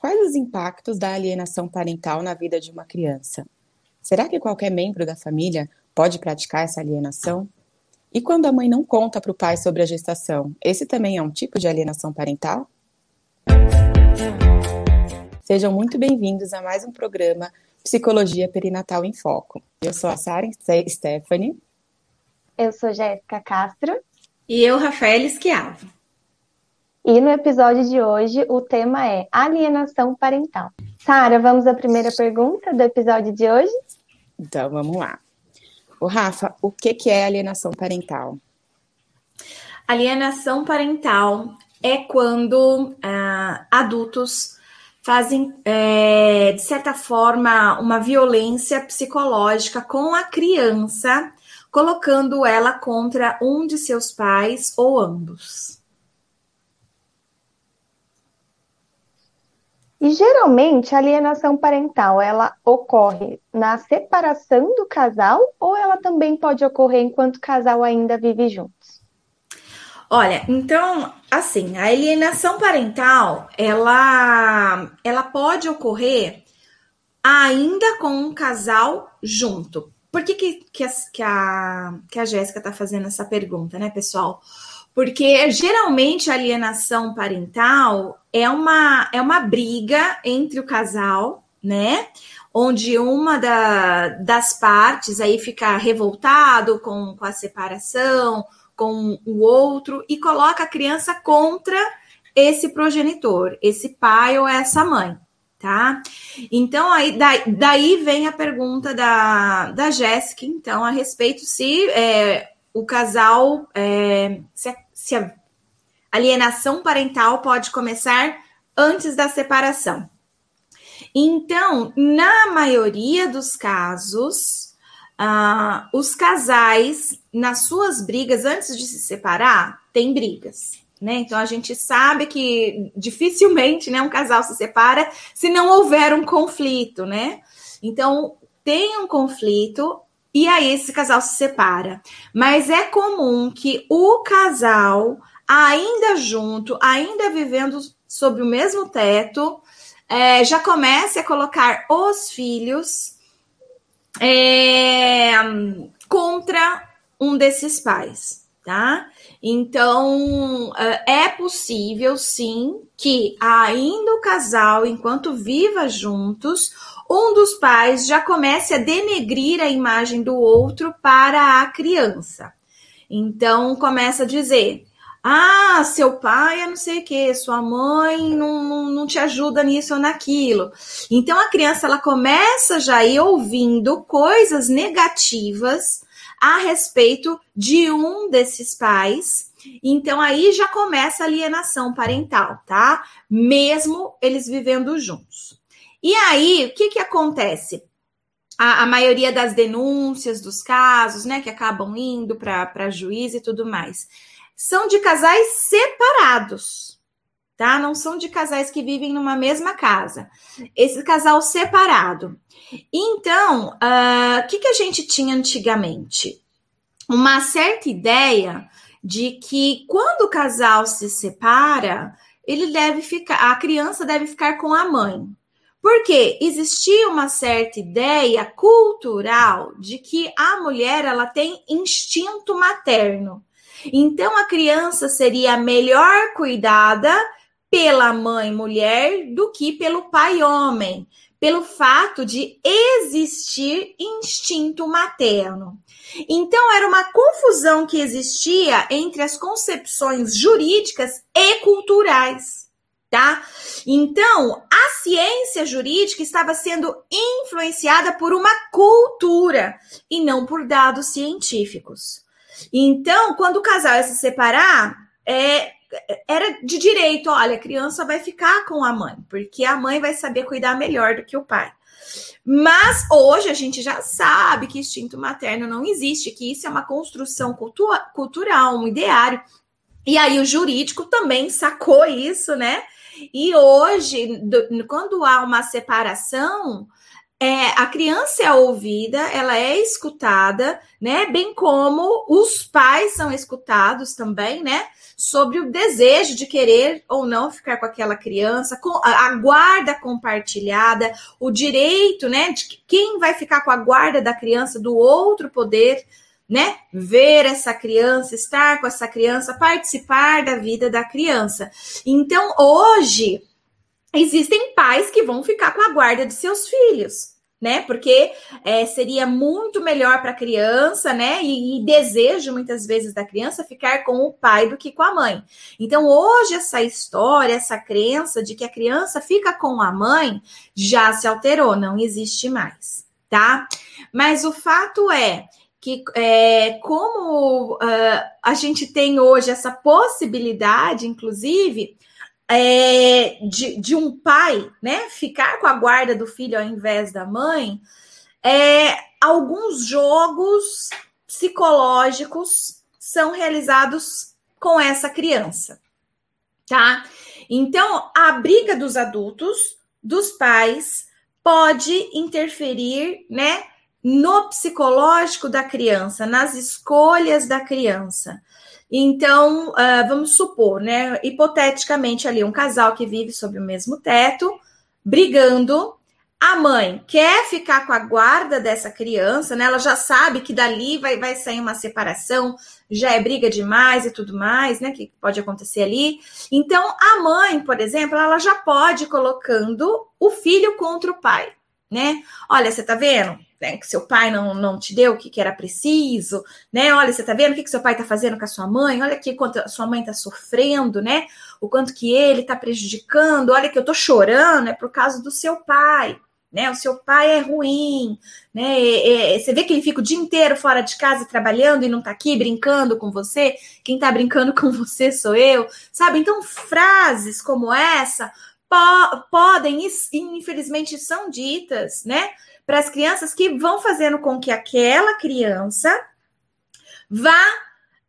Quais os impactos da alienação parental na vida de uma criança? Será que qualquer membro da família pode praticar essa alienação? E quando a mãe não conta para o pai sobre a gestação, esse também é um tipo de alienação parental? Sejam muito bem-vindos a mais um programa Psicologia Perinatal em Foco. Eu sou a Sara Stephanie. Eu sou Jéssica Castro. E eu, Rafael Esquiavo. E no episódio de hoje o tema é alienação parental. Sara, vamos à primeira pergunta do episódio de hoje? Então, vamos lá. O Rafa, o que, que é alienação parental? Alienação parental é quando ah, adultos fazem, é, de certa forma, uma violência psicológica com a criança, colocando ela contra um de seus pais ou ambos. E geralmente a alienação parental ela ocorre na separação do casal ou ela também pode ocorrer enquanto o casal ainda vive juntos? Olha, então, assim, a alienação parental, ela, ela pode ocorrer ainda com um casal junto. Por que, que, que a, que a, que a Jéssica está fazendo essa pergunta, né, pessoal? Porque geralmente a alienação parental é uma, é uma briga entre o casal, né? Onde uma da, das partes aí fica revoltado com, com a separação, com o outro, e coloca a criança contra esse progenitor, esse pai ou essa mãe, tá? Então, aí daí, daí vem a pergunta da, da Jéssica, então, a respeito se é, o casal, é, se, a, se alienação parental pode começar antes da separação. Então, na maioria dos casos, uh, os casais, nas suas brigas, antes de se separar, tem brigas. Né? Então a gente sabe que dificilmente né, um casal se separa se não houver um conflito, né? Então tem um conflito, e aí esse casal se separa. Mas é comum que o casal, ainda junto, ainda vivendo sob o mesmo teto, é, já comece a colocar os filhos é, contra um desses pais, tá? Então, é, é possível, sim, que ainda o casal, enquanto viva juntos, um dos pais já comece a denegrir a imagem do outro para a criança. Então, começa a dizer: ah, seu pai é não sei o que, sua mãe não, não, não, te ajuda nisso ou naquilo. Então a criança ela começa já a ir ouvindo coisas negativas a respeito de um desses pais. Então aí já começa a alienação parental, tá? Mesmo eles vivendo juntos. E aí, o que, que acontece? A, a maioria das denúncias dos casos, né, que acabam indo para juiz e tudo mais, são de casais separados, tá? Não são de casais que vivem numa mesma casa. Esse casal separado. Então, o uh, ah, que, que a gente tinha antigamente? Uma certa ideia de que quando o casal se separa, ele deve ficar, a criança deve ficar com a mãe. Porque existia uma certa ideia cultural de que a mulher ela tem instinto materno. Então a criança seria melhor cuidada pela mãe mulher do que pelo pai homem, pelo fato de existir instinto materno. Então era uma confusão que existia entre as concepções jurídicas e culturais tá? Então, a ciência jurídica estava sendo influenciada por uma cultura e não por dados científicos. Então, quando o casal ia se separar, é, era de direito, olha, a criança vai ficar com a mãe, porque a mãe vai saber cuidar melhor do que o pai. Mas hoje a gente já sabe que instinto materno não existe, que isso é uma construção cultu cultural, um ideário. E aí o jurídico também sacou isso, né? E hoje, quando há uma separação, é, a criança é ouvida, ela é escutada, né? Bem como os pais são escutados também, né? Sobre o desejo de querer ou não ficar com aquela criança, com a guarda compartilhada, o direito, né? De quem vai ficar com a guarda da criança do outro poder, né? Ver essa criança, estar com essa criança, participar da vida da criança. Então, hoje, existem pais que vão ficar com a guarda de seus filhos, né? Porque é, seria muito melhor para a criança, né? E, e, desejo muitas vezes da criança ficar com o pai do que com a mãe. Então, hoje, essa história, essa crença de que a criança fica com a mãe já se alterou, não existe mais, tá? Mas o fato é que é, como uh, a gente tem hoje essa possibilidade, inclusive, é, de, de, um pai, né, ficar com a guarda do filho ao invés da mãe, é, alguns jogos psicológicos são realizados com essa criança, tá? Então, a briga dos adultos, dos pais, pode interferir, né, no psicológico da criança, nas escolhas da criança. Então, uh, vamos supor, né, hipoteticamente ali, um casal que vive sob o mesmo teto, brigando. A mãe quer ficar com a guarda dessa criança, né? Ela já sabe que dali vai, vai sair uma separação, já é briga demais e tudo mais, né? Que pode acontecer ali. Então, a mãe, por exemplo, ela já pode ir colocando o filho contra o pai, né? Olha, você tá vendo? né, que seu pai não, não te deu o que, que era preciso, né? Olha, você tá vendo o que, que seu pai tá fazendo com a sua mãe? Olha aqui quanto a sua mãe tá sofrendo, né? O quanto que ele tá prejudicando. Olha que eu tô chorando, é por causa do seu pai, né? O seu pai é ruim, né? É, é, você vê que ele fica o dia inteiro fora de casa trabalhando e não tá aqui brincando com você. Quem tá brincando com você sou eu, sabe? Então, frases como essa po podem, infelizmente, são ditas, né? para as crianças que vão fazendo com que aquela criança vá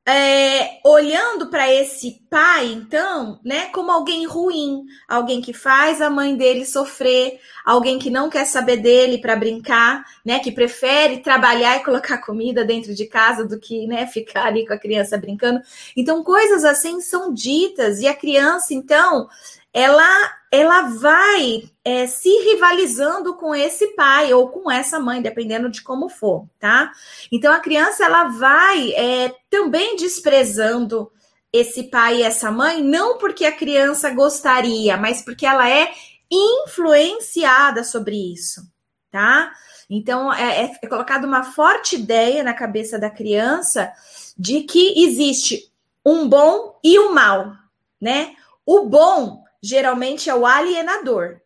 é, olhando para esse pai, então, né, como alguém ruim, alguém que faz a mãe dele sofrer, alguém que não quer saber dele para brincar, né, que prefere trabalhar e colocar comida dentro de casa do que, né, ficar ali com a criança brincando. Então, coisas assim são ditas e a criança, então, ela ela vai é, se rivalizando com esse pai ou com essa mãe, dependendo de como for, tá? Então a criança ela vai é, também desprezando esse pai e essa mãe, não porque a criança gostaria, mas porque ela é influenciada sobre isso, tá? Então é, é, é colocada uma forte ideia na cabeça da criança de que existe um bom e um mal, né? O bom geralmente é o alienador.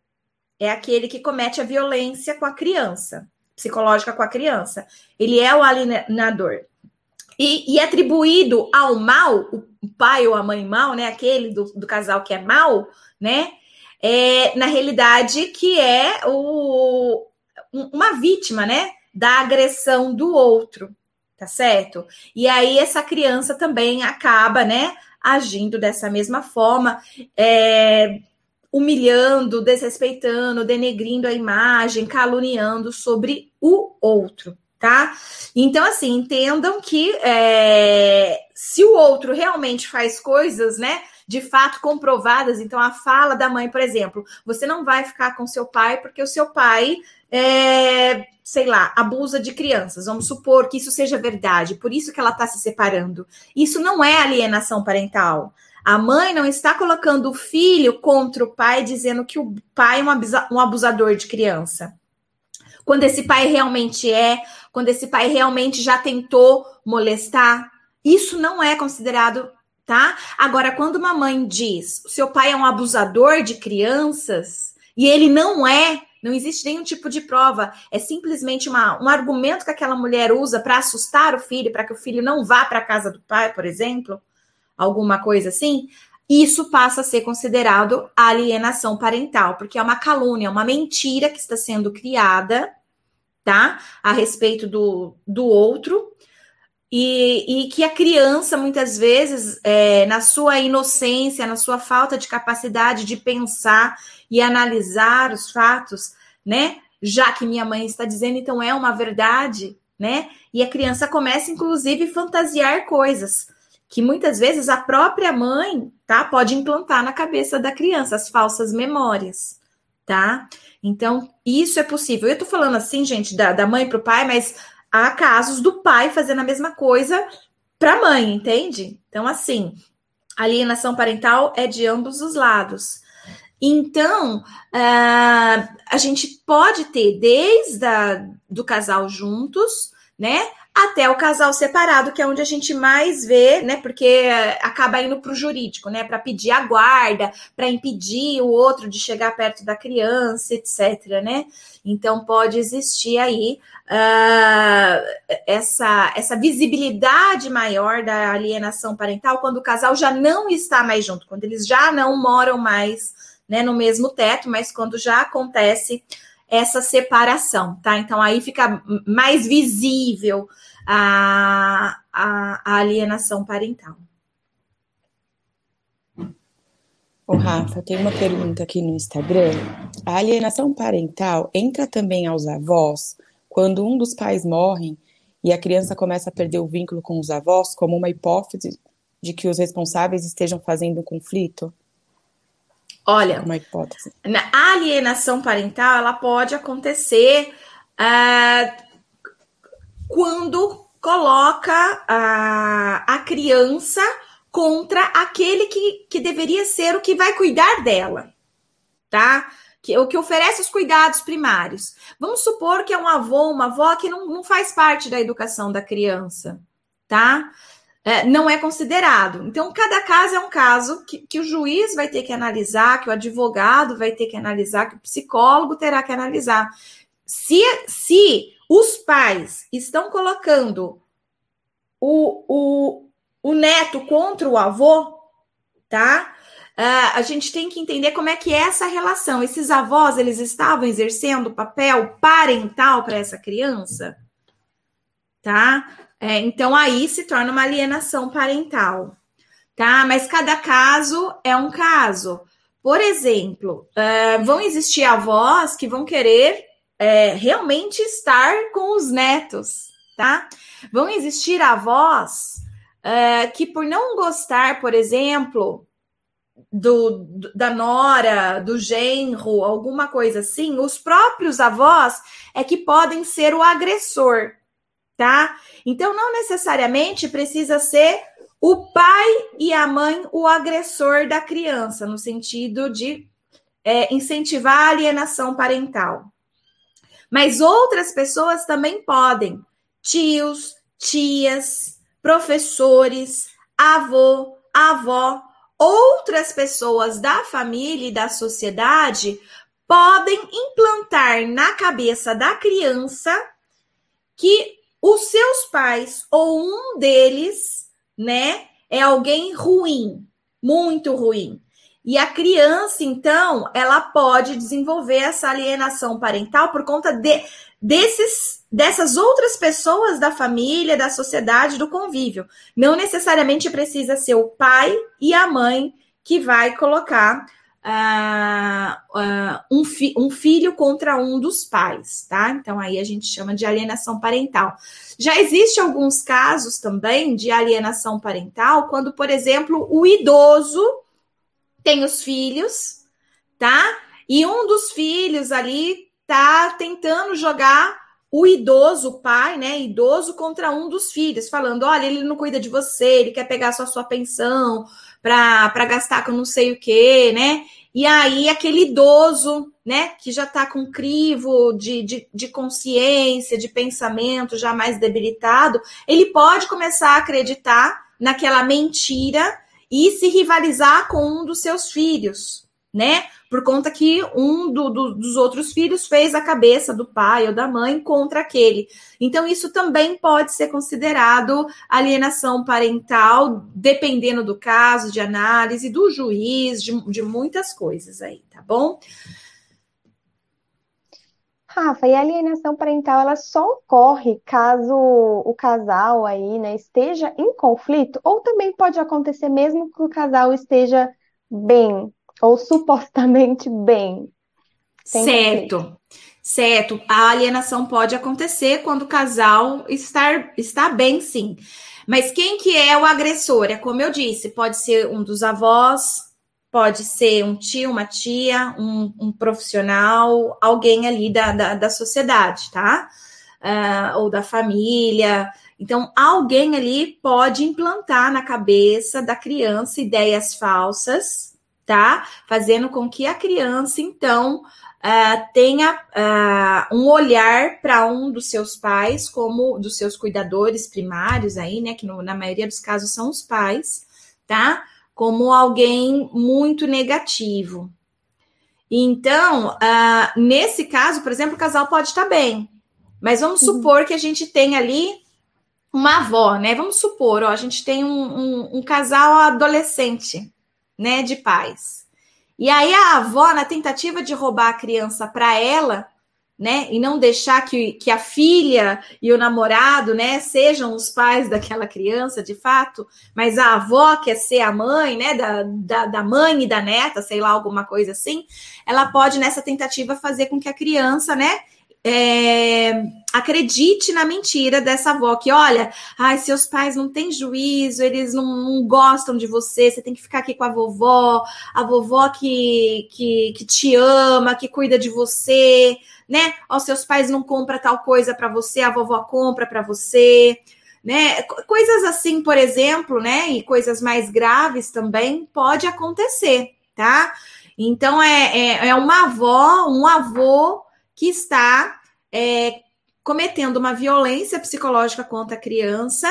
É aquele que comete a violência com a criança, psicológica com a criança. Ele é o alienador. E, e atribuído ao mal, o pai ou a mãe mal, né? Aquele do, do casal que é mal, né? É, na realidade, que é o, uma vítima, né? Da agressão do outro, tá certo? E aí essa criança também acaba, né? Agindo dessa mesma forma, é, humilhando, desrespeitando, denegrindo a imagem, caluniando sobre o outro, tá? Então, assim, entendam que é, se o outro realmente faz coisas, né? De fato comprovadas, então a fala da mãe, por exemplo, você não vai ficar com seu pai porque o seu pai é, sei lá, abusa de crianças. Vamos supor que isso seja verdade, por isso que ela está se separando. Isso não é alienação parental. A mãe não está colocando o filho contra o pai, dizendo que o pai é um abusador de criança. Quando esse pai realmente é, quando esse pai realmente já tentou molestar, isso não é considerado, tá? Agora, quando uma mãe diz, seu pai é um abusador de crianças, e ele não é, não existe nenhum tipo de prova. É simplesmente uma, um argumento que aquela mulher usa para assustar o filho, para que o filho não vá para a casa do pai, por exemplo, alguma coisa assim. Isso passa a ser considerado alienação parental, porque é uma calúnia, uma mentira que está sendo criada, tá? A respeito do, do outro, e, e, que a criança, muitas vezes, é, na sua inocência, na sua falta de capacidade de pensar e analisar os fatos, né? já que minha mãe está dizendo, então é uma verdade, né? E a criança começa, inclusive, a fantasiar coisas que muitas vezes a própria mãe, tá, pode implantar na cabeça da criança as falsas memórias, tá? Então, isso é possível. Eu tô falando assim, gente, da, da mãe para o pai, mas há casos do pai fazendo a mesma coisa para a mãe, entende? Então, assim, alienação parental é de ambos os lados. Então, uh, a gente pode ter desde a, do casal juntos, né? Até o casal separado, que é onde a gente mais vê, né? Porque acaba indo para o jurídico, né? Para pedir a guarda, para impedir o outro de chegar perto da criança, etc. Né? Então pode existir aí uh, essa, essa visibilidade maior da alienação parental quando o casal já não está mais junto, quando eles já não moram mais né, no mesmo teto, mas quando já acontece essa separação, tá? Então aí fica mais visível a, a, a alienação parental. O Rafa, tem uma pergunta aqui no Instagram. A alienação parental entra também aos avós quando um dos pais morre e a criança começa a perder o vínculo com os avós, como uma hipótese de que os responsáveis estejam fazendo um conflito? Olha, uma hipótese. A alienação parental ela pode acontecer uh, quando coloca a, a criança contra aquele que, que deveria ser o que vai cuidar dela, tá? Que, o que oferece os cuidados primários. Vamos supor que é um avô, uma avó que não, não faz parte da educação da criança, tá? É, não é considerado. Então, cada caso é um caso que, que, o juiz vai ter que analisar, que o advogado vai ter que analisar, que o psicólogo terá que analisar. Se, se os pais estão colocando o, o, o neto contra o avô, tá? Uh, a gente tem que entender como é que é essa relação. Esses avós, eles estavam exercendo papel parental para essa criança? Tá? É, então aí se torna uma alienação parental, tá? Mas cada caso é um caso. Por exemplo, uh, vão existir avós que vão querer é, realmente estar com os netos, tá? Vão existir avós uh, que, por não gostar, por exemplo, do, do, da nora, do genro, alguma coisa assim, os próprios avós é que podem ser o agressor, tá? Então, não necessariamente precisa ser o pai e a mãe o agressor da criança, no sentido de é, incentivar a alienação parental. Mas outras pessoas também podem, tios, tias, professores, avô, avó, outras pessoas da família e da sociedade podem implantar na cabeça da criança que os seus pais ou um deles, né, é alguém ruim, muito ruim. E a criança, então, ela pode desenvolver essa alienação parental por conta de, desses, dessas outras pessoas da família, da sociedade, do convívio. Não necessariamente precisa ser o pai e a mãe que vai colocar uh, um, fi um filho contra um dos pais, tá? Então aí a gente chama de alienação parental. Já existe alguns casos também de alienação parental, quando, por exemplo, o idoso tem os filhos, tá? E um dos filhos ali tá tentando jogar o idoso, o pai, né, idoso contra um dos filhos, falando: olha, ele não cuida de você, ele quer pegar só sua pensão para gastar com não sei o que, né? E aí, aquele idoso, né, que já está com crivo de, de, de, consciência, de pensamento já mais debilitado, ele pode começar a acreditar naquela mentira e se rivalizar com um dos seus filhos, né? Por conta que um do, do, dos outros filhos fez a cabeça do pai ou da mãe contra aquele. Então, isso também pode ser considerado alienação parental, dependendo do caso, de análise, do juiz, de, de muitas coisas aí, tá bom? Rafa, e a alienação parental ela só ocorre caso o casal aí, né, esteja em conflito, ou também pode acontecer mesmo que o casal esteja bem, ou supostamente bem. Certo. Certo, a alienação pode acontecer quando o casal está, está bem, sim. Mas quem que é o agressor? É como eu disse, pode ser um dos avós, pode ser um tio, uma tia, um, um profissional, alguém ali da, da, da sociedade, tá? Uh, ou da família. Então, alguém ali pode implantar na cabeça da criança ideias falsas, tá? Fazendo com que a criança, então, uh, tenha uh, um olhar para um dos seus pais, como dos seus cuidadores primários aí, né? Que no, na maioria dos casos são os pais, tá? Como alguém muito negativo. Então, uh, nesse caso, por exemplo, o casal pode estar bem, mas vamos supor que a gente tem ali uma avó, né? Vamos supor, ó, a gente tem um, um, um casal adolescente, né, de pais. E aí a avó, na tentativa de roubar a criança para ela, né, e não deixar que, que a filha e o namorado, né, sejam os pais daquela criança, de fato, mas a avó quer ser a mãe, né, da, da, da mãe e da neta, sei lá, alguma coisa assim, ela pode, nessa tentativa, fazer com que a criança, né, é, acredite na mentira dessa avó, que olha, ai, seus pais não têm juízo, eles não, não, gostam de você, você tem que ficar aqui com a vovó, a vovó que, que, que te ama, que cuida de você, né? Ó, seus pais não compram tal coisa para você, a vovó compra para você, né? Coisas assim, por exemplo, né? E coisas mais graves também pode acontecer, tá? Então é, é, é uma avó, um avô que está é, cometendo uma violência psicológica contra a criança,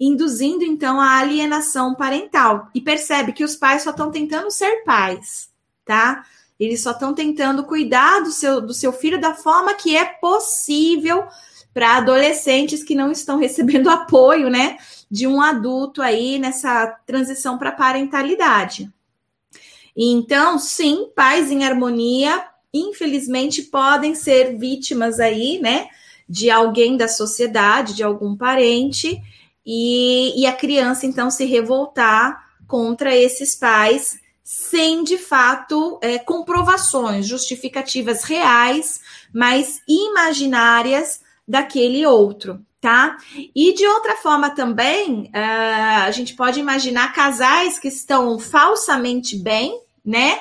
induzindo então a alienação parental. E percebe que os pais só estão tentando ser pais, tá? Eles só estão tentando cuidar do seu, do seu filho da forma que é possível para adolescentes que não estão recebendo apoio, né, de um adulto aí nessa transição para parentalidade. Então, sim, pais em harmonia infelizmente, podem ser vítimas aí, né, de alguém da sociedade, de algum parente, e, e a criança, então, se revoltar contra esses pais sem de fato é, comprovações, justificativas reais, mas imaginárias daquele outro, tá? E de outra forma também, uh, a gente pode imaginar casais que estão falsamente bem, né?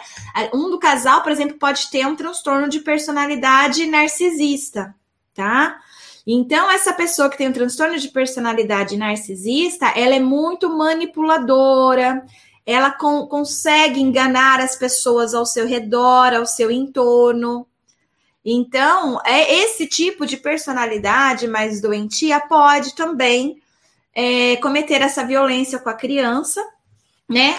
Um do casal, por exemplo, pode ter um transtorno de personalidade narcisista, tá? Então, essa pessoa que tem um transtorno de personalidade narcisista, ela é muito manipuladora, ela con consegue enganar as pessoas ao seu redor, ao seu entorno. Então, é esse tipo de personalidade mais doentia pode também é, cometer essa violência com a criança, né,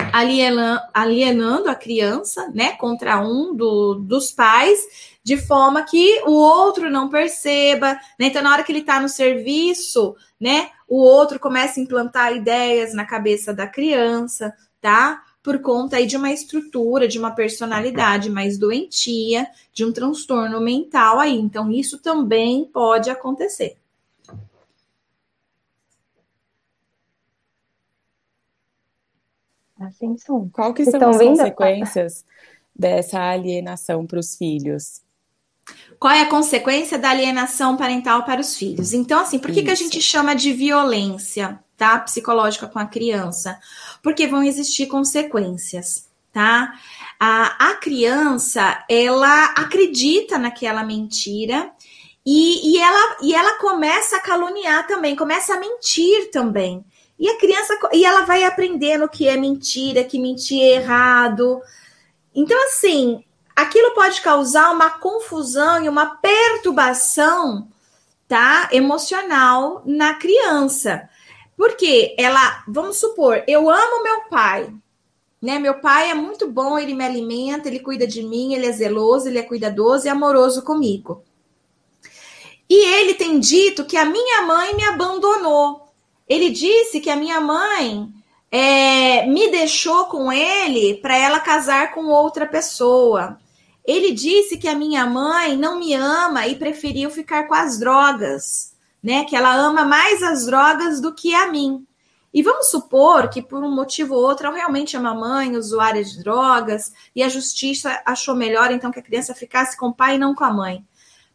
alienando a criança, né, contra um do, dos pais, de forma que o outro não perceba, né? Então, na hora que ele está no serviço, né, o outro começa a implantar ideias na cabeça da criança, tá? Por conta aí de uma estrutura, de uma personalidade mais doentia, de um transtorno mental aí. Então, isso também pode acontecer. Assim são. Qual que são Estão as vendo? consequências dessa alienação para os filhos? Qual é a consequência da alienação parental para os filhos? Então, assim, por que, que a gente chama de violência, tá? Psicológica com a criança? Porque vão existir consequências, tá? A, a criança, ela acredita naquela mentira e, e, ela, e ela começa a caluniar também, começa a mentir também. E a criança e ela vai aprendendo que é mentira, que mentir é errado. Então, assim, aquilo pode causar uma confusão e uma perturbação, tá? Emocional na criança. Porque ela, vamos supor, eu amo meu pai, né? Meu pai é muito bom, ele me alimenta, ele cuida de mim, ele é zeloso, ele é cuidadoso e amoroso comigo. E ele tem dito que a minha mãe me abandonou. Ele disse que a minha mãe é, me deixou com ele para ela casar com outra pessoa. Ele disse que a minha mãe não me ama e preferiu ficar com as drogas, né? Que ela ama mais as drogas do que a mim. E vamos supor que por um motivo ou outro eu realmente amo a mãe, usuária de drogas, e a justiça achou melhor então que a criança ficasse com o pai e não com a mãe.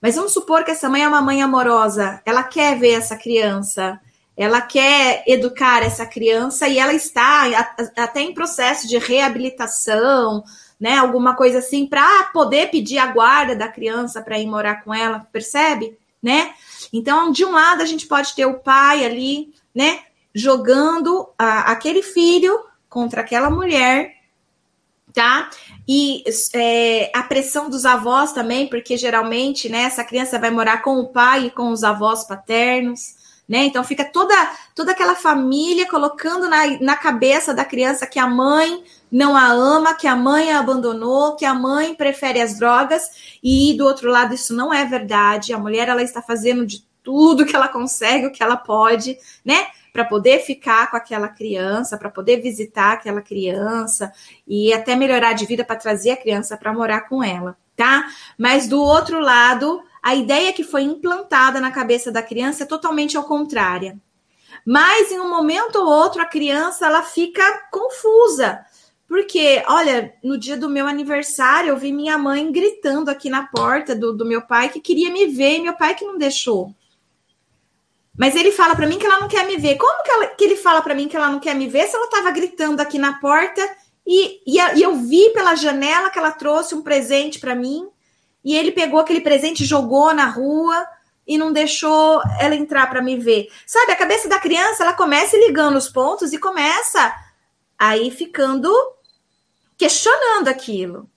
Mas vamos supor que essa mãe é uma mãe amorosa, ela quer ver essa criança, ela quer educar essa criança e ela está até em processo de reabilitação, né? Alguma coisa assim, para poder pedir a guarda da criança para ir morar com ela, percebe? Né? Então, de um lado, a gente pode ter o pai ali, né? Jogando a, aquele filho contra aquela mulher, tá? E é, a pressão dos avós também, porque geralmente, né, essa criança vai morar com o pai e com os avós paternos né? Então fica toda, toda aquela família colocando na, na cabeça da criança que a mãe não a ama, que a mãe a abandonou, que a mãe prefere as drogas, e do outro lado isso não é verdade. A mulher ela está fazendo de tudo que ela consegue, o que ela pode, né? Para poder ficar com aquela criança, para poder visitar aquela criança e até melhorar de vida para trazer a criança para morar com ela, tá? Mas do outro lado, a ideia que foi implantada na cabeça da criança é totalmente ao contrária. Mas em um momento ou outro a criança ela fica confusa. Porque, olha, no dia do meu aniversário, eu vi minha mãe gritando aqui na porta do, do meu pai que queria me ver e meu pai que não deixou. Mas ele fala para mim que ela não quer me ver. Como que, ela, que ele fala para mim que ela não quer me ver se ela estava gritando aqui na porta e, e, e, eu vi pela janela que ela trouxe um presente para mim e ele pegou aquele presente, jogou na rua e não deixou ela entrar para me ver. Sabe, a cabeça da criança, ela começa ligando os pontos e começa aí ficando questionando aquilo,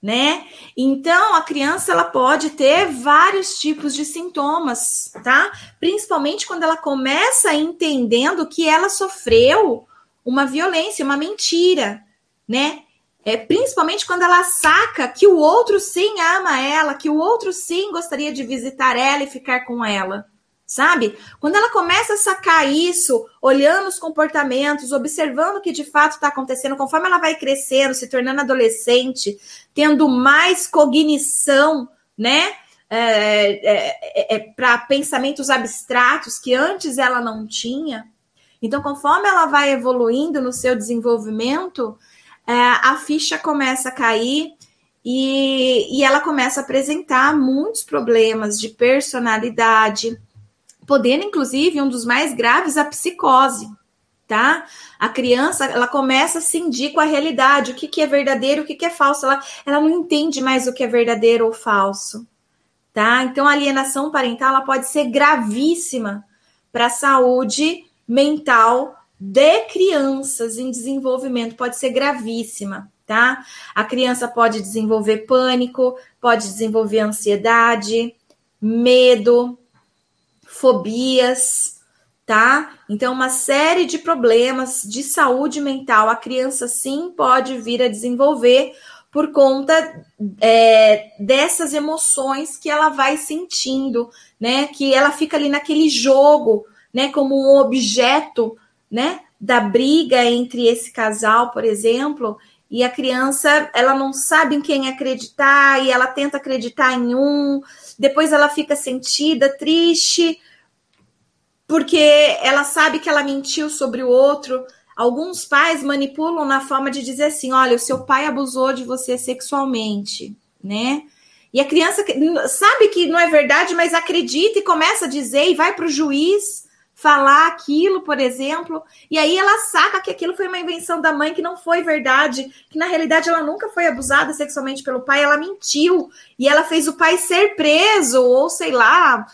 né? Então, a criança ela pode ter vários tipos de sintomas, tá? Principalmente quando ela começa entendendo que ela sofreu uma violência, uma mentira, né? É, principalmente quando ela saca que o outro sim ama ela, que o outro sim gostaria de visitar ela e ficar com ela. Sabe? Quando ela começa a sacar isso, olhando os comportamentos, observando o que de fato está acontecendo, conforme ela vai crescendo, se tornando adolescente, tendo mais cognição, né? É, é, é, para pensamentos abstratos que antes ela não tinha. Então, conforme ela vai evoluindo no seu desenvolvimento, é, a ficha começa a cair e, e ela começa a apresentar muitos problemas de personalidade, podendo, inclusive, um dos mais graves, a psicose, tá? A criança, ela começa a cindir com a realidade, o que, que é verdadeiro, o que, que é falso, ela, ela não entende mais o que é verdadeiro ou falso, tá? Então, a alienação parental, ela pode ser gravíssima para a saúde mental de crianças em desenvolvimento pode ser gravíssima, tá? A criança pode desenvolver pânico, pode desenvolver ansiedade, medo, fobias, tá? Então, uma série de problemas de saúde mental a criança sim pode vir a desenvolver por conta é, dessas emoções que ela vai sentindo, né? Que ela fica ali naquele jogo, né? Como um objeto né, da briga entre esse casal, por exemplo, e a criança, ela não sabe em quem acreditar e ela tenta acreditar em um, depois ela fica sentida, triste, porque ela sabe que ela mentiu sobre o outro. Alguns pais manipulam na forma de dizer assim: olha, o seu pai abusou de você sexualmente, né? E a criança sabe que não é verdade, mas acredita e começa a dizer e vai para o juiz falar aquilo, por exemplo, e aí ela saca que aquilo foi uma invenção da mãe que não foi verdade, que na realidade ela nunca foi abusada sexualmente pelo pai, ela mentiu e ela fez o pai ser preso ou sei lá,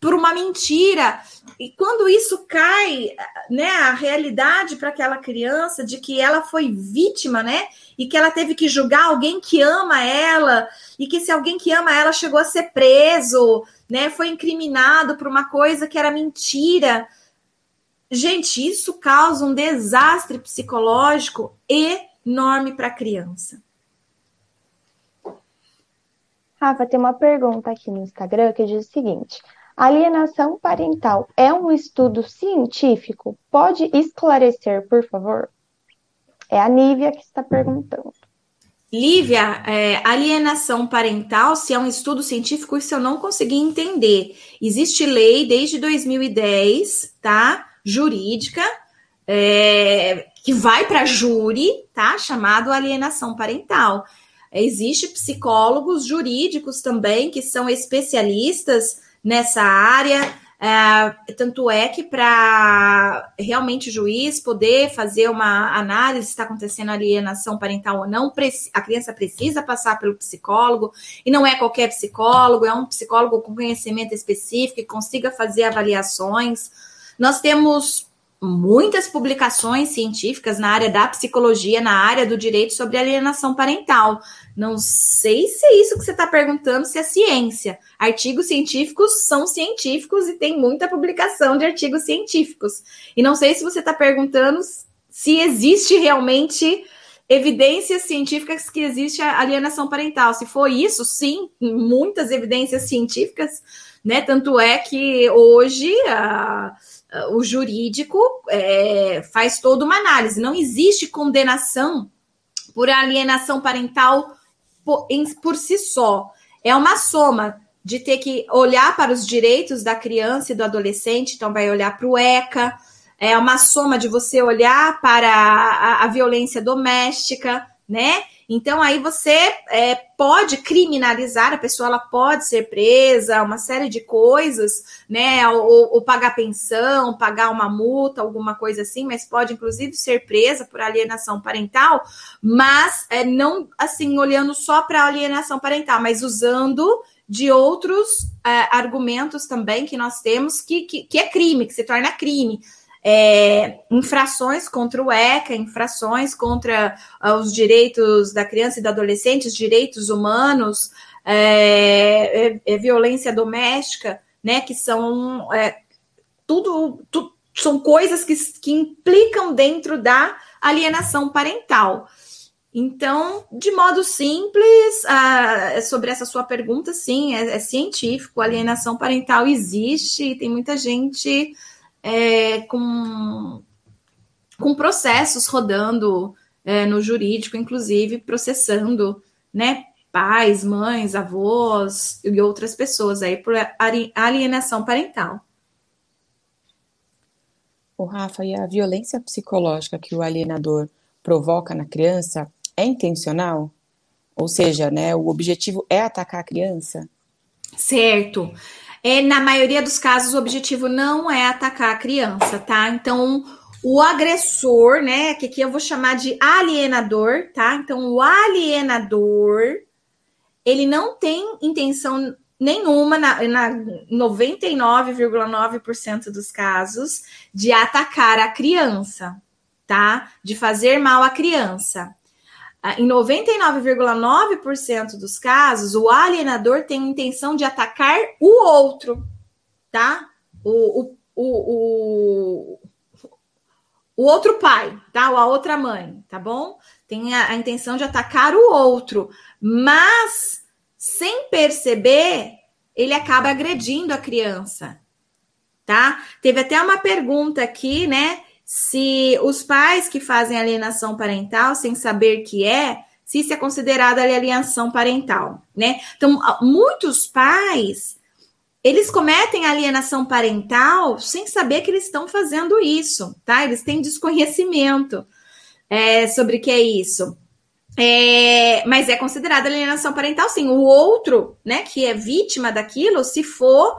por uma mentira. E quando isso cai, né, a realidade para aquela criança de que ela foi vítima, né, e que ela teve que julgar alguém que ama ela, e que se alguém que ama ela chegou a ser preso, né? Foi incriminado por uma coisa que era mentira. Gente, isso causa um desastre psicológico enorme para a criança. Rafa, tem uma pergunta aqui no Instagram que diz o seguinte: alienação parental é um estudo científico? Pode esclarecer, por favor? É a Nívia que está perguntando. Lívia, é, alienação parental, se é um estudo científico, isso eu não consegui entender. Existe lei desde 2010, tá? Jurídica, é, que vai para júri, tá? Chamado alienação parental. Existem psicólogos jurídicos também que são especialistas nessa área. É, tanto é que para realmente o juiz poder fazer uma análise se está acontecendo alienação parental ou não, a criança precisa passar pelo psicólogo, e não é qualquer psicólogo, é um psicólogo com conhecimento específico que consiga fazer avaliações. Nós temos muitas publicações científicas na área da psicologia, na área do direito sobre alienação parental. Não sei se é isso que você está perguntando, se é ciência. Artigos científicos são científicos e tem muita publicação de artigos científicos. E não sei se você está perguntando se existe realmente evidências científicas que existe alienação parental. Se for isso, sim, muitas evidências científicas, né? Tanto é que hoje o jurídico é, faz toda uma análise. Não existe condenação por alienação parental por, em, por si só. É uma soma de ter que olhar para os direitos da criança e do adolescente, então vai olhar para o ECA, é uma soma de você olhar para a, a violência doméstica, né? Então aí você é, pode criminalizar a pessoa, ela pode ser presa, uma série de coisas, né? Ou, ou, pagar pensão, pagar uma multa, alguma coisa assim, mas pode inclusive ser presa por alienação parental, mas é, não assim olhando só para alienação parental, mas usando de outros é, argumentos também que nós temos que, que, que é crime, que se torna crime é, infrações contra o ECA, infrações contra uh, os direitos da criança e do adolescente, os direitos humanos, é, é, é violência doméstica, né, que são é, tudo, são coisas que, que implicam dentro da alienação parental. Então, de modo simples, uh, sobre essa sua pergunta, sim, é, é científico, alienação parental existe e tem muita gente é, com, com processos rodando é, no jurídico, inclusive processando, né, pais, mães, avós e outras pessoas aí por alienação parental. O Rafa, e a violência psicológica que o alienador provoca na criança é intencional? Ou seja, né, o objetivo é atacar a criança? Certo. É, na maioria dos casos, o objetivo não é atacar a criança, tá? Então, o agressor, né, que aqui eu vou chamar de alienador, tá? Então, o alienador, ele não tem intenção nenhuma, na, na 99,9% dos casos, de atacar a criança, tá? De fazer mal à criança. Ah, em 99,9% dos casos, o alienador tem a intenção de atacar o outro, tá? O, o, o, o, outro pai, tá? Ou a outra mãe, tá bom? Tem a, a intenção de atacar o outro, mas sem perceber, ele acaba agredindo a criança, tá? Teve até uma pergunta aqui, né? Se os pais que fazem alienação parental sem saber que é, se isso é considerada alienação parental, né? Então, muitos pais eles cometem alienação parental sem saber que eles estão fazendo isso, tá? Eles têm desconhecimento é, sobre o que é isso. É, mas é considerada alienação parental, sim. O outro, né, que é vítima daquilo, se for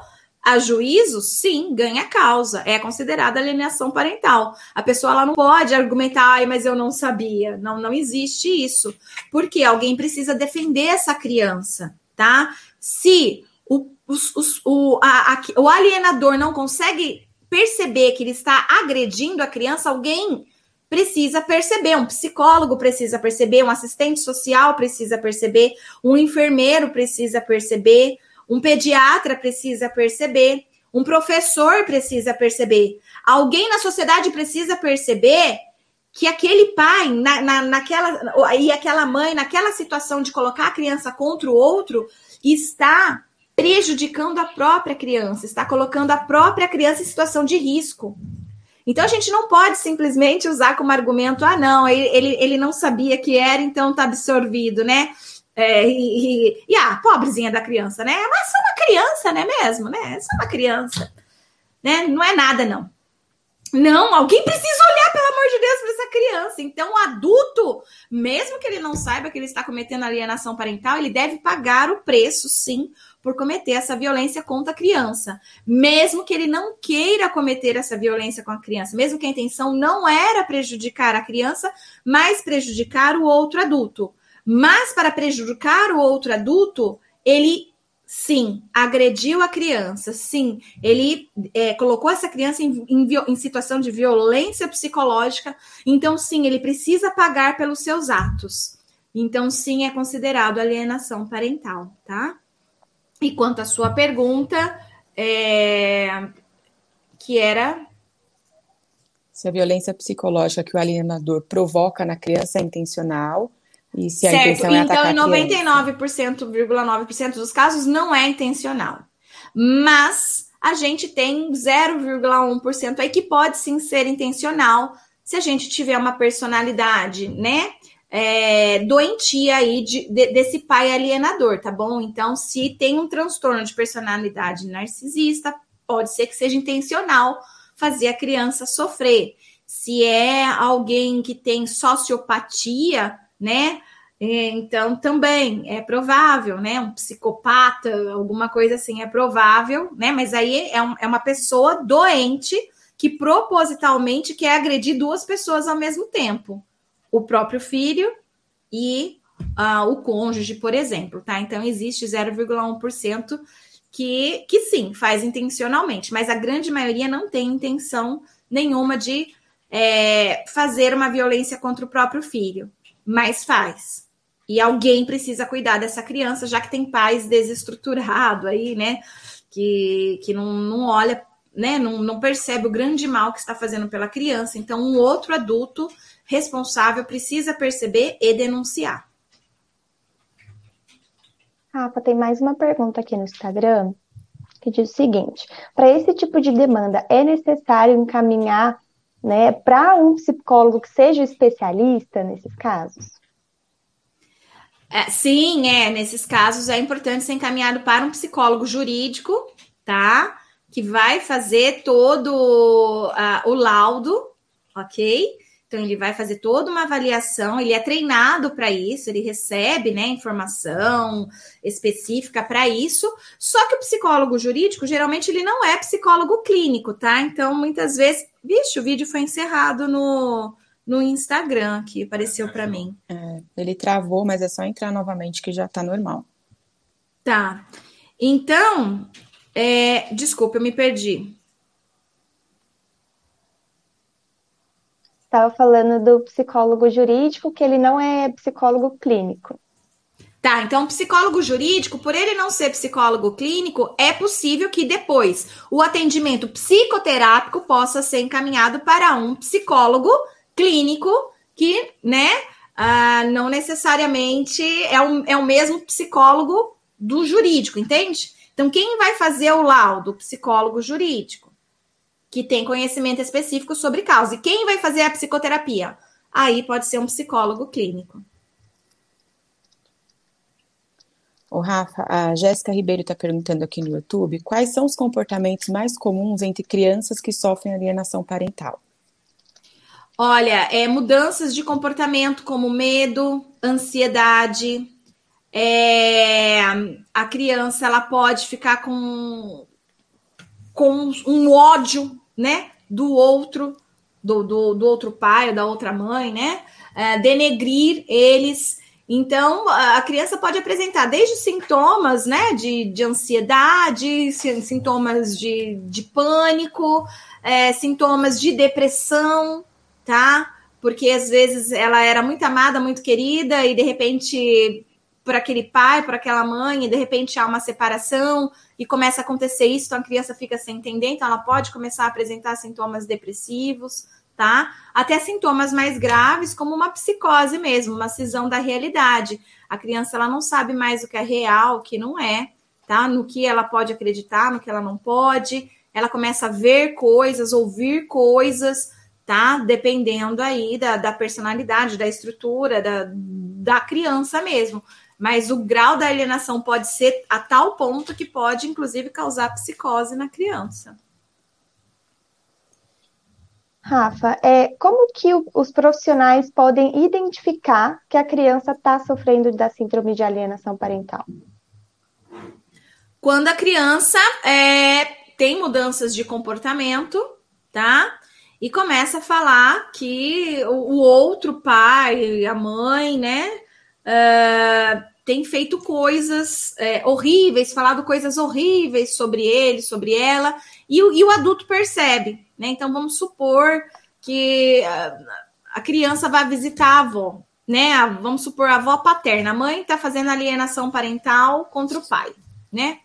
a juízo, sim, ganha causa. É considerada alienação parental. A pessoa ela não pode argumentar, ai, mas eu não sabia. Não, não existe isso. Porque alguém precisa defender essa criança, tá? Se o, os, os, o, a, a, o alienador não consegue perceber que ele está agredindo a criança, alguém precisa perceber, um psicólogo precisa perceber, um assistente social precisa perceber, um enfermeiro precisa perceber, um pediatra precisa perceber, um professor precisa perceber, alguém na sociedade precisa perceber que aquele pai, na, na, naquela, e aquela mãe, naquela situação de colocar a criança contra o outro, está prejudicando a própria criança, está colocando a própria criança em situação de risco. Então a gente não pode simplesmente usar como argumento, ah, não, ele, ele, não sabia que era, então está absorvido, né? É, e, e, e, a pobrezinha da criança, né? Mas é uma criança, né mesmo, né? É só uma criança, né? Não é nada, não. Não, alguém precisa olhar, pelo amor de Deus, para essa criança. Então, o adulto, mesmo que ele não saiba que ele está cometendo alienação parental, ele deve pagar o preço, sim, por cometer essa violência contra a criança. Mesmo que ele não queira cometer essa violência com a criança, mesmo que a intenção não era prejudicar a criança, mas prejudicar o outro adulto. Mas para prejudicar o outro adulto, ele sim agrediu a criança, sim, ele é, colocou essa criança em, em, em, situação de violência psicológica, então sim, ele precisa pagar pelos seus atos. Então, sim, é considerado alienação parental, tá? E quanto à sua pergunta, é, que era. Se a violência psicológica que o alienador provoca na criança é intencional e se certo. a intenção é então, em 99,9% dos casos não é intencional. Mas a gente tem 0,1% aí que pode sim ser intencional se a gente tiver uma personalidade, né? É, doentia aí de, de, desse pai alienador, tá bom? Então, se tem um transtorno de personalidade narcisista, pode ser que seja intencional fazer a criança sofrer. Se é alguém que tem sociopatia, né? É, então, também é provável, né? Um psicopata, alguma coisa assim, é provável, né? Mas aí é, um, é uma pessoa doente que propositalmente quer agredir duas pessoas ao mesmo tempo: o próprio filho e uh, o cônjuge, por exemplo, tá? Então, existe 0,1% que, que sim, faz intencionalmente, mas a grande maioria não tem intenção nenhuma de é, fazer uma violência contra o próprio filho mas faz. E alguém precisa cuidar dessa criança, já que tem pais desestruturados aí, né? Que, que não, não olha, né? Não, não percebe o grande mal que está fazendo pela criança. Então, um outro adulto responsável precisa perceber e denunciar. Rafa, tem mais uma pergunta aqui no Instagram que diz o seguinte: para esse tipo de demanda, é necessário encaminhar né, para um psicólogo que seja especialista nesses casos? É, sim, é. Nesses casos é importante ser encaminhado para um psicólogo jurídico, tá? Que vai fazer todo uh, o laudo, ok? Então, ele vai fazer toda uma avaliação, ele é treinado para isso, ele recebe né, informação específica para isso. Só que o psicólogo jurídico, geralmente, ele não é psicólogo clínico, tá? Então, muitas vezes, vixe, o vídeo foi encerrado no, no Instagram, que apareceu para mim. É, ele travou, mas é só entrar novamente que já tá normal. Tá. Então, é, desculpa, eu me perdi. estava falando do psicólogo jurídico, que ele não é psicólogo clínico. Tá, então psicólogo jurídico, por ele não ser psicólogo clínico, é possível que depois o atendimento psicoterápico possa ser encaminhado para um psicólogo clínico que, né, uh, não necessariamente é o, é o mesmo psicólogo do jurídico, entende? Então, quem vai fazer o laudo? Psicólogo jurídico que tem conhecimento específico sobre causa. E quem vai fazer a psicoterapia? Aí pode ser um psicólogo clínico. O Rafa, a Jéssica Ribeiro está perguntando aqui no YouTube quais são os comportamentos mais comuns entre crianças que sofrem alienação parental. Olha, é mudanças de comportamento como medo, ansiedade. É, a criança ela pode ficar com com um ódio, né, do outro, do, do, do outro pai ou da outra mãe, né, é, denegrir eles. Então, a criança pode apresentar desde sintomas, né, de, de ansiedade, sintomas de, de pânico, é, sintomas de depressão, tá? Porque às vezes ela era muito amada, muito querida, e de repente por aquele pai, por aquela mãe, e de repente há uma separação e começa a acontecer isso, então a criança fica sem entender, então ela pode começar a apresentar sintomas depressivos, tá? Até sintomas mais graves, como uma psicose mesmo, uma cisão da realidade. A criança ela não sabe mais o que é real, o que não é, tá? No que ela pode acreditar, no que ela não pode. Ela começa a ver coisas, ouvir coisas, tá? Dependendo aí da, da personalidade, da estrutura, da, da criança mesmo mas o grau da alienação pode ser a tal ponto que pode, inclusive, causar psicose na criança. Rafa, é, como que o, os profissionais podem identificar que a criança está sofrendo da síndrome de alienação parental? Quando a criança é, tem mudanças de comportamento, tá? E começa a falar que o, o outro pai, a mãe, né, uh, tem feito coisas é, horríveis, falado coisas horríveis sobre ele, sobre ela, e, e o adulto percebe, né? Então vamos supor que a, a criança vai visitar a avó, né? A, vamos supor a avó paterna, a mãe está fazendo alienação parental contra o pai, né?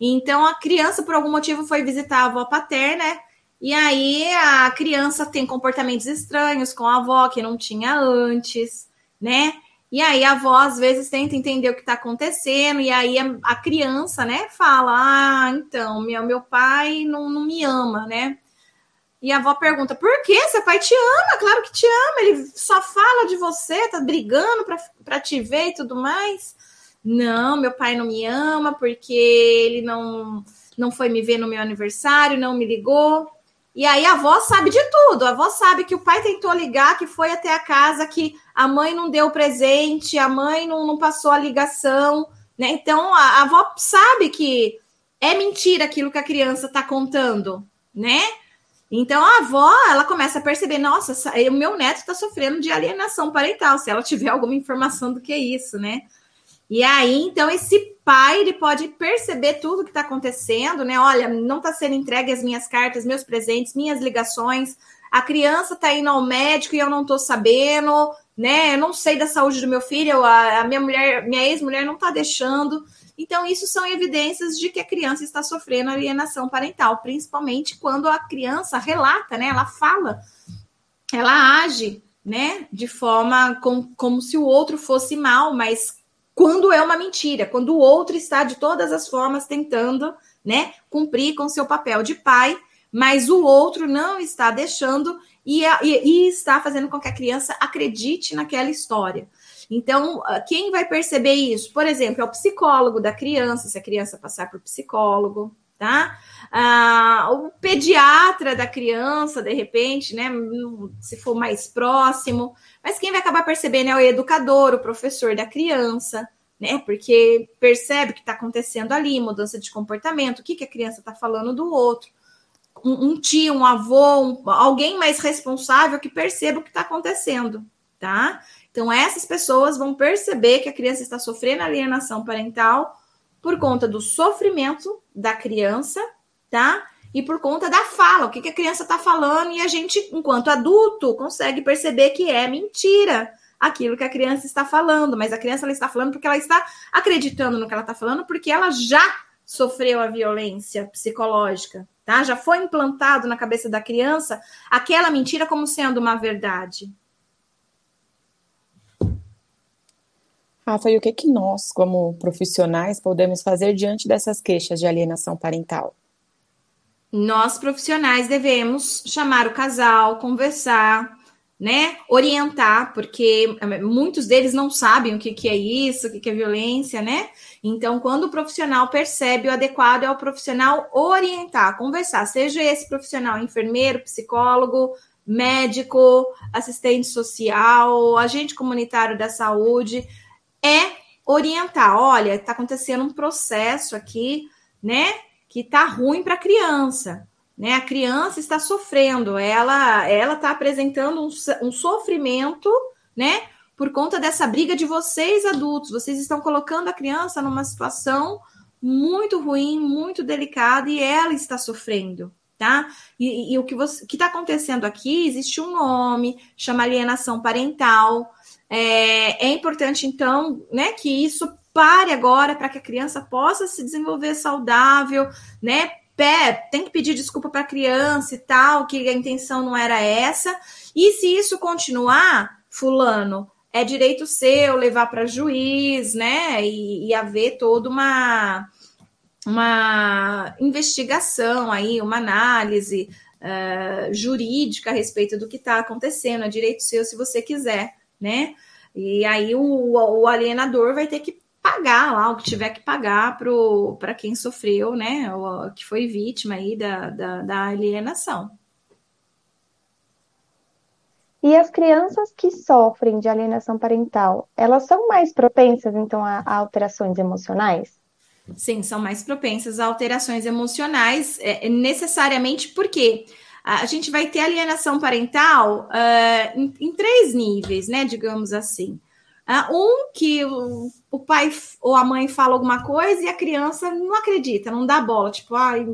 Então a criança, por algum motivo, foi visitar a avó paterna, e aí a criança tem comportamentos estranhos com a avó que não tinha antes, né? E aí a avó às vezes tenta entender o que está acontecendo, e aí a, a, criança, né, fala: Ah, então, meu, meu pai não, não me ama, né? E a avó pergunta: Por que? Seu pai te ama, claro que te ama, ele só fala de você, tá brigando para te ver e tudo mais. Não, meu pai não me ama porque ele não, não foi me ver no meu aniversário, não me ligou. E aí a avó sabe de tudo. A avó sabe que o pai tentou ligar, que foi até a casa, que a mãe não deu presente, a mãe não, não passou a ligação, né? Então a, a avó sabe que é mentira aquilo que a criança está contando, né? Então a avó, ela começa a perceber, nossa, o meu neto está sofrendo de alienação parental, se ela tiver alguma informação do que é isso, né? E aí, então, esse pai ele pode perceber tudo que está acontecendo, né? Olha, não está sendo entregue as minhas cartas, meus presentes, minhas ligações. A criança está indo ao médico e eu não estou sabendo, né? Eu não sei da saúde do meu filho, a, a minha mulher, minha ex-mulher não está deixando. Então, isso são evidências de que a criança está sofrendo alienação parental, principalmente quando a criança relata, né? Ela fala, ela age, né? De forma com, como se o outro fosse mal, mas quando é uma mentira, quando o outro está de todas as formas tentando, né, cumprir com seu papel de pai, mas o outro não está deixando e, e, e está fazendo com que a criança acredite naquela história. Então, ah, quem vai perceber isso? Por exemplo, é o psicólogo da criança, se a criança passar por psicólogo, tá? Ah, o pediatra da criança, de repente, né? Se for mais próximo. Mas quem vai acabar percebendo é o educador, o professor da criança, né? Porque percebe que está acontecendo ali, mudança de comportamento, o que, que a criança está falando do outro. Um, um tio, um avô, um, alguém mais responsável que perceba o que está acontecendo, tá? Então, essas pessoas vão perceber que a criança está sofrendo alienação parental por conta do sofrimento da criança, tá? E por conta da fala, o que, que a criança está falando, e a gente, enquanto adulto, consegue perceber que é mentira aquilo que a criança está falando, mas a criança ela está falando porque ela está acreditando no que ela está falando, porque ela já sofreu a violência psicológica, tá? Já foi implantado na cabeça da criança aquela mentira como sendo uma verdade. Rafa, e o que, que nós, como profissionais, podemos fazer diante dessas queixas de alienação parental? Nós, profissionais, devemos chamar o casal, conversar, né? Orientar, porque eh, muitos deles não sabem o que, que é isso, o que, que é violência, né? Então, quando o profissional percebe, o adequado é o profissional orientar, conversar, seja esse profissional enfermeiro, psicólogo, médico, assistente social, agente comunitário da saúde é orientar. Olha, está acontecendo um processo aqui, né? Que está ruim para a criança. Né? A criança está sofrendo, ela ela está apresentando um, um sofrimento, né? Por conta dessa briga de vocês adultos, vocês estão colocando a criança numa situação muito ruim, muito delicada e ela está sofrendo, tá? E, e o que está acontecendo aqui existe um nome, chama alienação parental, é, é importante, então, né, que isso pare agora para que a criança possa se desenvolver saudável, né? Pé, tem que pedir desculpa para a criança e tal, que a intenção não era essa. E se isso continuar, fulano, é direito seu levar para juiz, né? E, e haver toda uma uma investigação aí, uma análise uh, jurídica a respeito do que está acontecendo. É direito seu se você quiser né? E aí o, o alienador vai ter que pagar lá o que tiver que pagar para quem sofreu, né? O, que foi vítima aí da, da, da alienação. E as crianças que sofrem de alienação parental, elas são mais propensas, então, a, a alterações emocionais? Sim, são mais propensas a alterações emocionais, é, necessariamente porque a gente vai ter alienação parental uh, em, em, três níveis, né? Digamos assim. Uh, um que o, o, pai ou a mãe fala alguma coisa e a criança não acredita, não dá bola, tipo, ai,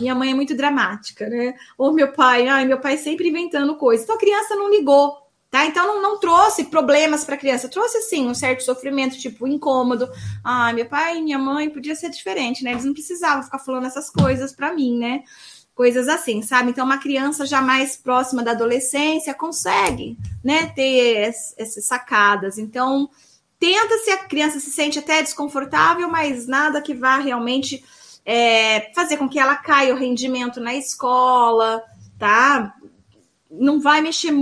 minha mãe é muito dramática, né? Ou meu pai, ai, meu pai sempre inventando coisa. Então a criança não ligou, Tá? Então não, não trouxe problemas para a criança, trouxe sim um certo sofrimento, tipo incômodo. Ah, meu pai e minha mãe podia ser diferente, né? Eles não precisavam ficar falando essas coisas para mim, né? Coisas assim, sabe? Então, uma criança já mais próxima da adolescência consegue, né, ter essas sacadas. Então, tenta se a criança se sente até desconfortável, mas nada que vá realmente é, fazer com que ela caia o rendimento na escola, tá? Não vai mexer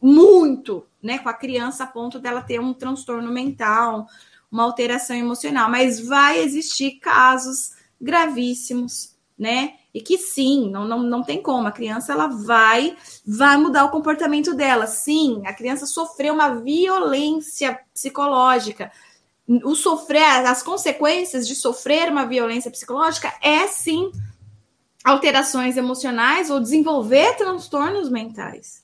muito, né, com a criança a ponto dela ter um transtorno mental, uma alteração emocional, mas vai existir casos gravíssimos, né? E que sim, não, não, não tem como. A criança ela vai, vai mudar o comportamento dela. Sim, a criança sofreu uma violência psicológica. O sofrer, as consequências de sofrer uma violência psicológica é sim alterações emocionais ou desenvolver transtornos mentais.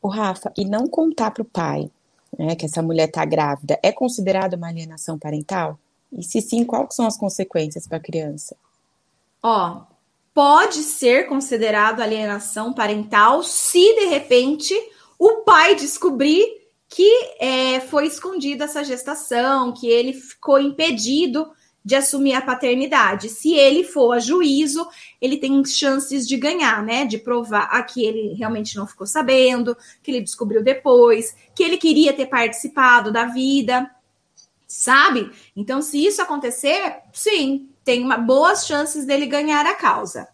O Rafa, e não contar para o pai né, que essa mulher está grávida é considerado uma alienação parental? E se sim, quais são as consequências para a criança? Ó, pode ser considerado alienação parental se de repente o pai descobrir que é, foi escondida essa gestação, que ele ficou impedido de assumir a paternidade. Se ele for a juízo, ele tem chances de ganhar, né? De provar que ele realmente não ficou sabendo, que ele descobriu depois, que ele queria ter participado da vida, sabe? Então, se isso acontecer, sim, tem uma, boas chances dele ganhar a causa.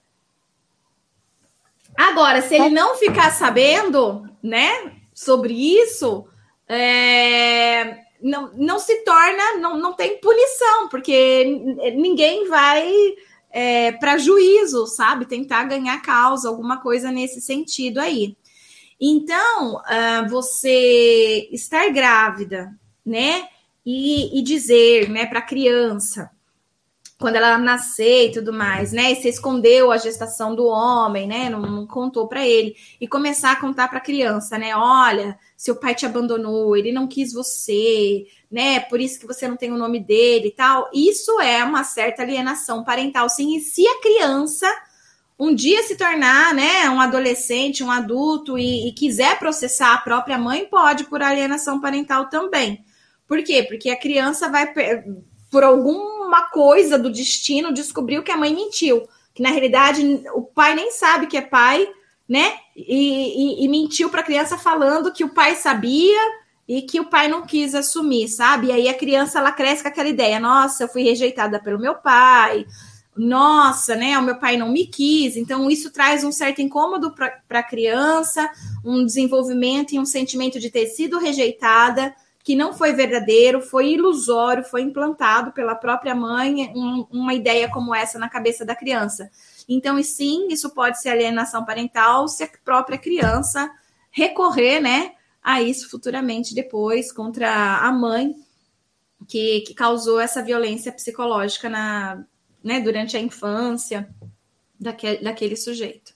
Agora, se ele não ficar sabendo, né, sobre isso, é, não, não se torna, não, não tem punição, porque ninguém vai é, para juízo, sabe? Tentar ganhar causa, alguma coisa nesse sentido aí. Então, uh, você estar grávida, né? E, e dizer, né, para a criança, quando ela nascer e tudo mais, né? E você escondeu a gestação do homem, né? Não, não contou para ele e começar a contar para a criança, né? Olha, seu pai te abandonou, ele não quis você, né? Por isso que você não tem o nome dele e tal. Isso é uma certa alienação parental, sim. E se a criança um dia se tornar, né, um adolescente, um adulto e, e quiser processar a própria mãe, pode por alienação parental também. Por quê? Porque a criança vai por alguma coisa do destino, descobriu que a mãe mentiu. Que na realidade o pai nem sabe que é pai, né? E, e, e mentiu para a criança falando que o pai sabia e que o pai não quis assumir, sabe? E aí a criança ela cresce com aquela ideia: nossa, eu fui rejeitada pelo meu pai, nossa, né? O meu pai não me quis. Então, isso traz um certo incômodo para a criança, um desenvolvimento e um sentimento de ter sido rejeitada que não foi verdadeiro, foi ilusório, foi implantado pela própria mãe um, uma ideia como essa na cabeça da criança. Então, e sim, isso pode ser alienação parental se a própria criança recorrer, né, a isso futuramente depois contra a mãe que, que causou essa violência psicológica na, né, durante a infância daquele, daquele sujeito.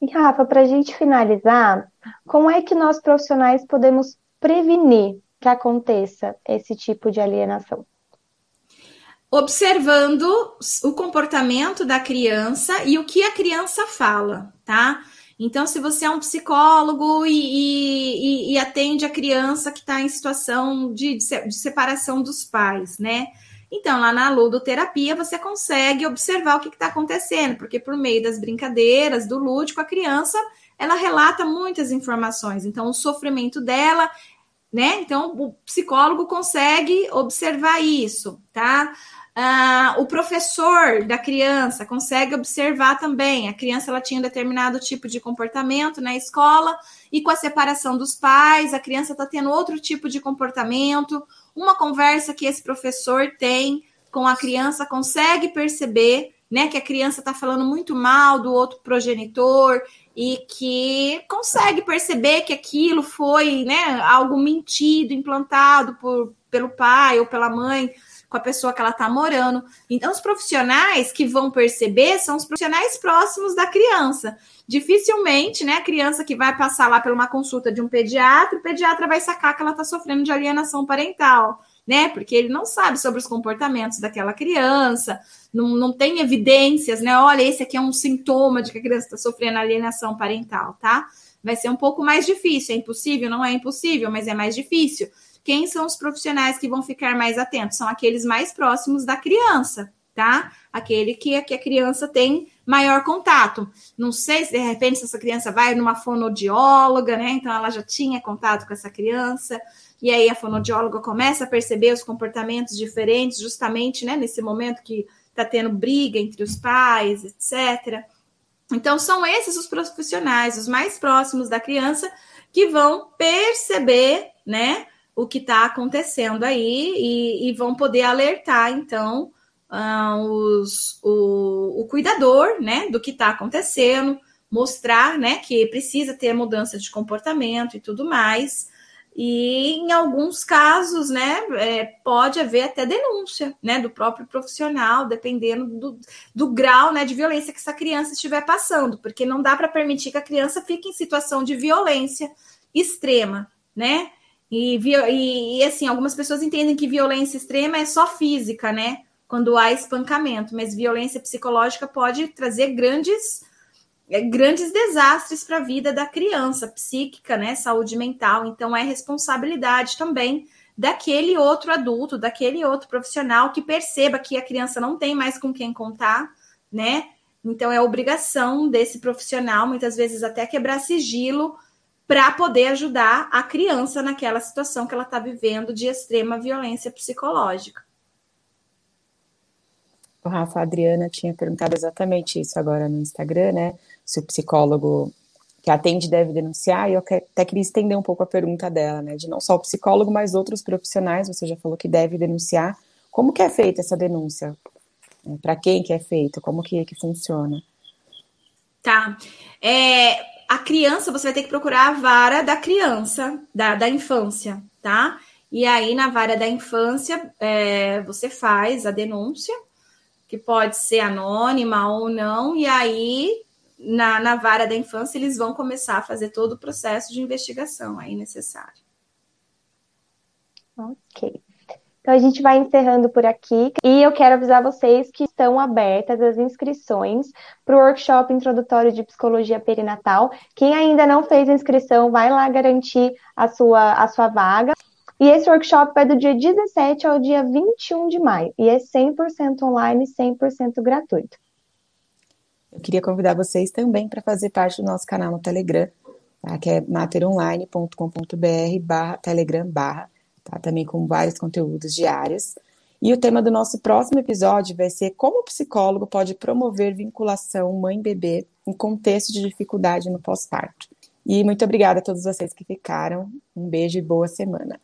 E Rafa, para a gente finalizar, como é que nós profissionais podemos prevenir que aconteça esse tipo de alienação? Observando o comportamento da criança e o que a criança fala, tá? Então, se você é um psicólogo e, e, e atende a criança que está em situação de, de separação dos pais, né? Então, lá na ludoterapia, você consegue observar o que está acontecendo, porque por meio das brincadeiras, do lúdico, a criança ela relata muitas informações. Então, o sofrimento dela, né? Então, o psicólogo consegue observar isso, tá? Ah, o professor da criança consegue observar também. A criança ela tinha um determinado tipo de comportamento na escola e com a separação dos pais, a criança está tendo outro tipo de comportamento uma conversa que esse professor tem com a criança consegue perceber né, que a criança está falando muito mal do outro progenitor e que consegue perceber que aquilo foi né, algo mentido, implantado por, pelo pai ou pela mãe com a pessoa que ela está morando. Então, os profissionais que vão perceber são os profissionais próximos da criança. Dificilmente, né, a criança que vai passar lá por uma consulta de um pediatra, o pediatra vai sacar que ela está sofrendo de alienação parental, né? Porque ele não sabe sobre os comportamentos daquela criança, não, não tem evidências, né? Olha, esse aqui é um sintoma de que a criança está sofrendo alienação parental, tá? Vai ser um pouco mais difícil. É impossível? Não é impossível, mas é mais difícil. Quem são os profissionais que vão ficar mais atentos? São aqueles mais próximos da criança, tá? Aquele que, que a criança tem maior contato. Não sei se de repente se essa criança vai numa fonodióloga, né? Então ela já tinha contato com essa criança, e aí a fonodióloga começa a perceber os comportamentos diferentes, justamente né, nesse momento que está tendo briga entre os pais, etc. Então, são esses os profissionais, os mais próximos da criança, que vão perceber, né, o que está acontecendo aí e, e, vão poder alertar, então, uh, os, o, o, cuidador, né, do que está acontecendo, mostrar, né, que precisa ter mudança de comportamento e tudo mais. E em alguns casos, né, é, pode haver até denúncia, né, do próprio profissional, dependendo do, do grau, né, de violência que essa criança estiver passando, porque não dá para permitir que a criança fique em situação de violência extrema, né? E, e, e, assim, algumas pessoas entendem que violência extrema é só física, né? Quando há espancamento, mas violência psicológica pode trazer grandes, é, grandes desastres para a vida da criança, psíquica, né? Saúde mental. Então, é responsabilidade também daquele outro adulto, daquele outro profissional que perceba que a criança não tem mais com quem contar, né? Então, é obrigação desse profissional, muitas vezes até quebrar sigilo para poder ajudar a criança naquela situação que ela está vivendo de extrema violência psicológica. O Rafa, Adriana tinha perguntado exatamente isso agora no Instagram, né? Se o psicólogo que atende deve denunciar, e eu até queria estender um pouco a pergunta dela, né? De não só o psicólogo, mas outros profissionais, você já falou que deve denunciar. Como que é feita essa denúncia? É, Para quem que é feita? Como que, que funciona? Tá. É, a criança, você vai ter que procurar a vara da criança, da, da infância, tá? E aí, na vara da infância, é, você faz a denúncia, que pode ser anônima ou não, e aí, na, na vara da infância, eles vão começar a fazer todo o processo de investigação aí necessário. Ok. Então a gente vai encerrando por aqui e eu quero avisar vocês que estão abertas as inscrições para o workshop introdutório de psicologia perinatal. Quem ainda não fez a inscrição, vai lá garantir a sua, a sua vaga. E esse workshop vai do dia 17 ao dia 21 de maio e é 100% online, 100% gratuito. Eu queria convidar vocês também para fazer parte do nosso canal no Telegram, tá? que é materonline.com.br barra telegram barra tá? Também com vários conteúdos diários. E o tema do nosso próximo episódio vai ser como o psicólogo pode promover vinculação mãe-bebê em contexto de dificuldade no pós-parto. E muito obrigada a todos vocês que ficaram. Um beijo e boa semana.